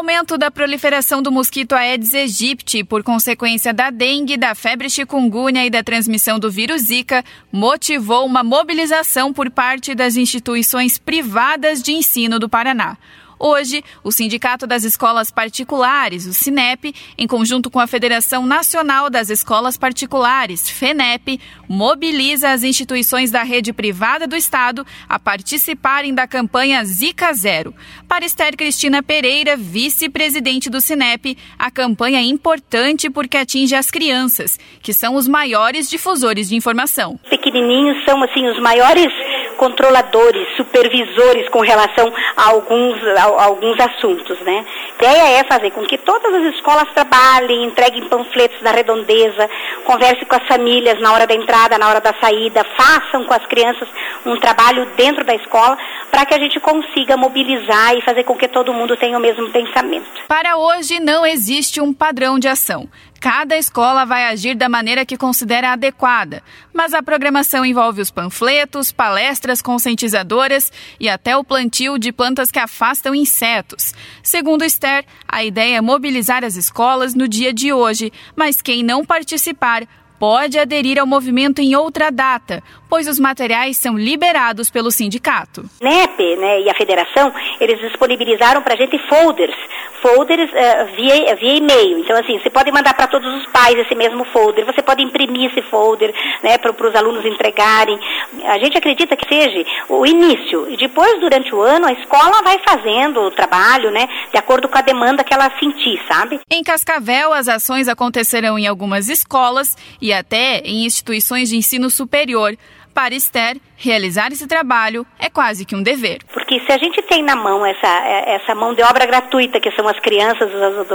aumento da proliferação do mosquito Aedes aegypti por consequência da dengue, da febre chikungunya e da transmissão do vírus Zika motivou uma mobilização por parte das instituições privadas de ensino do Paraná. Hoje, o Sindicato das Escolas Particulares, o SINEP, em conjunto com a Federação Nacional das Escolas Particulares, FENEP, mobiliza as instituições da rede privada do Estado a participarem da campanha Zika Zero. Para Esther Cristina Pereira, vice-presidente do SINEP, a campanha é importante porque atinge as crianças, que são os maiores difusores de informação. Pequenininhos são assim os maiores controladores, supervisores com relação a alguns, a, a alguns assuntos, né? A ideia é fazer com que todas as escolas trabalhem, entreguem panfletos da redondeza, converse com as famílias na hora da entrada, na hora da saída, façam com as crianças um trabalho dentro da escola para que a gente consiga mobilizar e fazer com que todo mundo tenha o mesmo pensamento. Para hoje não existe um padrão de ação. Cada escola vai agir da maneira que considera adequada, mas a programação envolve os panfletos, palestras conscientizadoras e até o plantio de plantas que afastam insetos. Segundo Esther, a ideia é mobilizar as escolas no dia de hoje, mas quem não participar pode aderir ao movimento em outra data, pois os materiais são liberados pelo sindicato. NEP né, e a federação, eles disponibilizaram para a gente folders, folders uh, via, via e-mail. Então, assim, você pode mandar para todos os pais esse mesmo folder, você pode imprimir esse folder né, para os alunos entregarem. A gente acredita que seja o início. E depois, durante o ano, a escola vai fazendo o trabalho, né, de acordo com a demanda que ela sentir, sabe? Em Cascavel, as ações acontecerão em algumas escolas e até em instituições de ensino superior. Para Esther, realizar esse trabalho é quase que um dever. Porque se a gente tem na mão essa, é, essa mão de obra gratuita, que são as crianças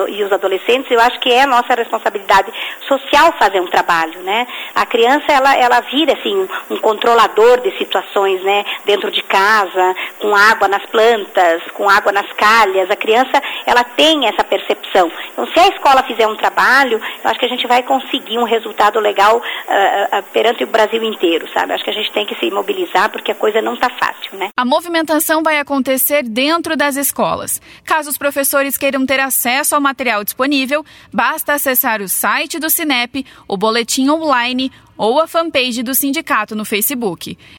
e os adolescentes, eu acho que é nossa responsabilidade social fazer um trabalho, né? A criança, ela, ela vira, assim, um controlador de situações, né? Dentro de casa, com água nas plantas, com água nas calhas. A criança, ela tem essa percepção. Então, se a escola fizer um trabalho, eu acho que a gente vai conseguir um resultado legal uh, uh, perante o Brasil inteiro, sabe? Acho que a gente tem que se mobilizar, porque a coisa não está fácil, né? A movimentação vai acontecer dentro das escolas. Caso os professores queiram ter acesso ao material disponível, basta acessar o site do Cinep, o boletim online ou a fanpage do sindicato no Facebook.